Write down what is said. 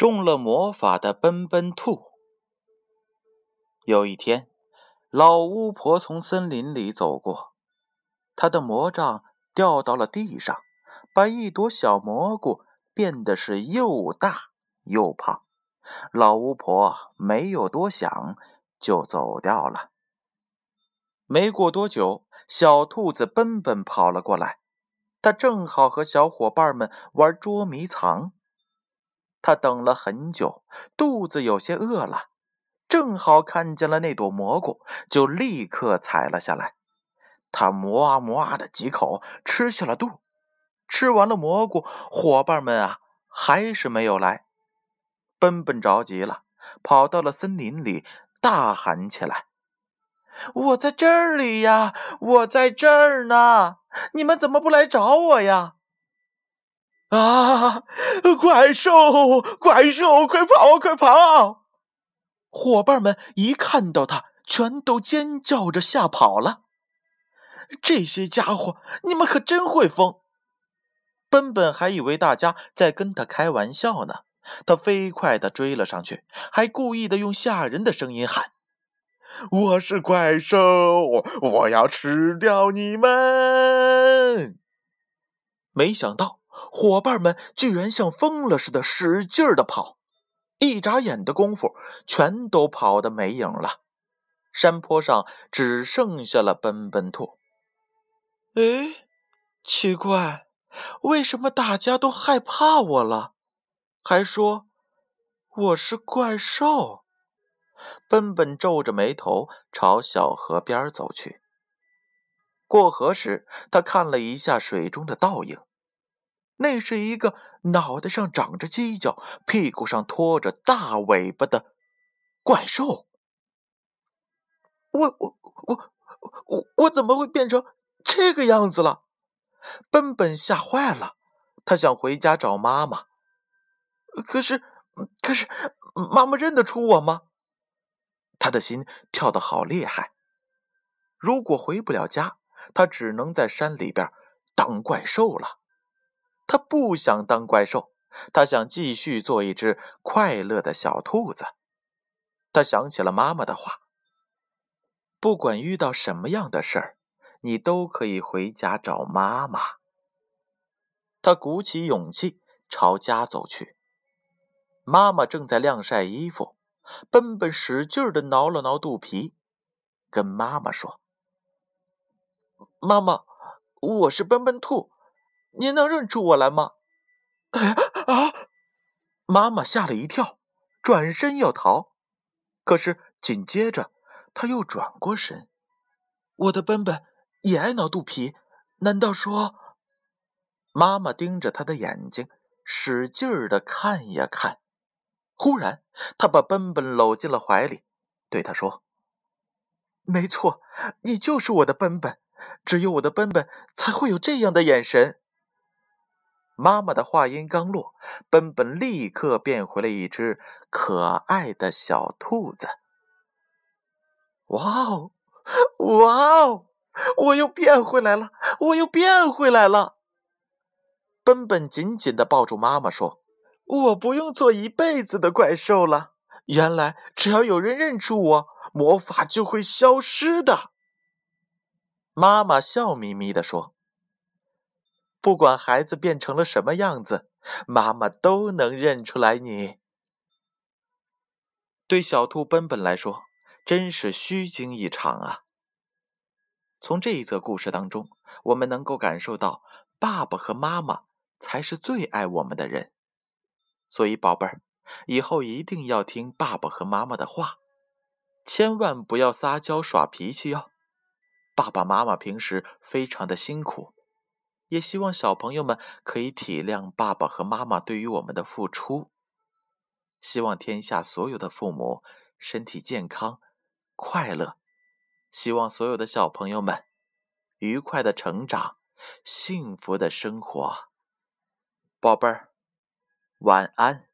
中了魔法的奔奔兔。有一天，老巫婆从森林里走过，她的魔杖掉到了地上，把一朵小蘑菇变得是又大又胖。老巫婆没有多想，就走掉了。没过多久，小兔子奔奔跑了过来，它正好和小伙伴们玩捉迷藏。他等了很久，肚子有些饿了，正好看见了那朵蘑菇，就立刻采了下来。他磨啊磨啊的几口吃下了肚。吃完了蘑菇，伙伴们啊还是没有来。奔奔着急了，跑到了森林里，大喊起来：“我在这里呀，我在这儿呢！你们怎么不来找我呀？”啊！怪兽，怪兽，快跑，快跑！伙伴们一看到他，全都尖叫着吓跑了。这些家伙，你们可真会疯！奔奔还以为大家在跟他开玩笑呢，他飞快地追了上去，还故意的用吓人的声音喊：“我是怪兽，我要吃掉你们！”没想到。伙伴们居然像疯了似的使劲的跑，一眨眼的功夫，全都跑得没影了。山坡上只剩下了奔奔兔。哎，奇怪，为什么大家都害怕我了？还说我是怪兽？奔奔皱着眉头朝小河边走去。过河时，他看了一下水中的倒影。那是一个脑袋上长着犄角、屁股上拖着大尾巴的怪兽。我我我我我怎么会变成这个样子了？奔奔吓坏了，他想回家找妈妈。可是可是，妈妈认得出我吗？他的心跳得好厉害。如果回不了家，他只能在山里边当怪兽了。他不想当怪兽，他想继续做一只快乐的小兔子。他想起了妈妈的话：“不管遇到什么样的事儿，你都可以回家找妈妈。”他鼓起勇气朝家走去。妈妈正在晾晒衣服，奔奔使劲的挠了挠肚皮，跟妈妈说：“妈妈，我是奔奔兔。”您能认出我来吗？啊！妈妈吓了一跳，转身要逃，可是紧接着她又转过身。我的奔奔也爱挠肚皮，难道说？妈妈盯着他的眼睛，使劲的看呀看。忽然，他把奔奔搂进了怀里，对他说：“没错，你就是我的奔奔，只有我的奔奔才会有这样的眼神。”妈妈的话音刚落，奔奔立刻变回了一只可爱的小兔子。哇哦，哇哦！我又变回来了，我又变回来了！奔奔紧紧的抱住妈妈，说：“我不用做一辈子的怪兽了。原来，只要有人认出我，魔法就会消失的。”妈妈笑眯眯的说。不管孩子变成了什么样子，妈妈都能认出来你。对小兔奔奔来说，真是虚惊一场啊！从这一则故事当中，我们能够感受到，爸爸和妈妈才是最爱我们的人。所以，宝贝儿，以后一定要听爸爸和妈妈的话，千万不要撒娇耍脾气哟。爸爸妈妈平时非常的辛苦。也希望小朋友们可以体谅爸爸和妈妈对于我们的付出。希望天下所有的父母身体健康、快乐。希望所有的小朋友们愉快的成长、幸福的生活。宝贝儿，晚安。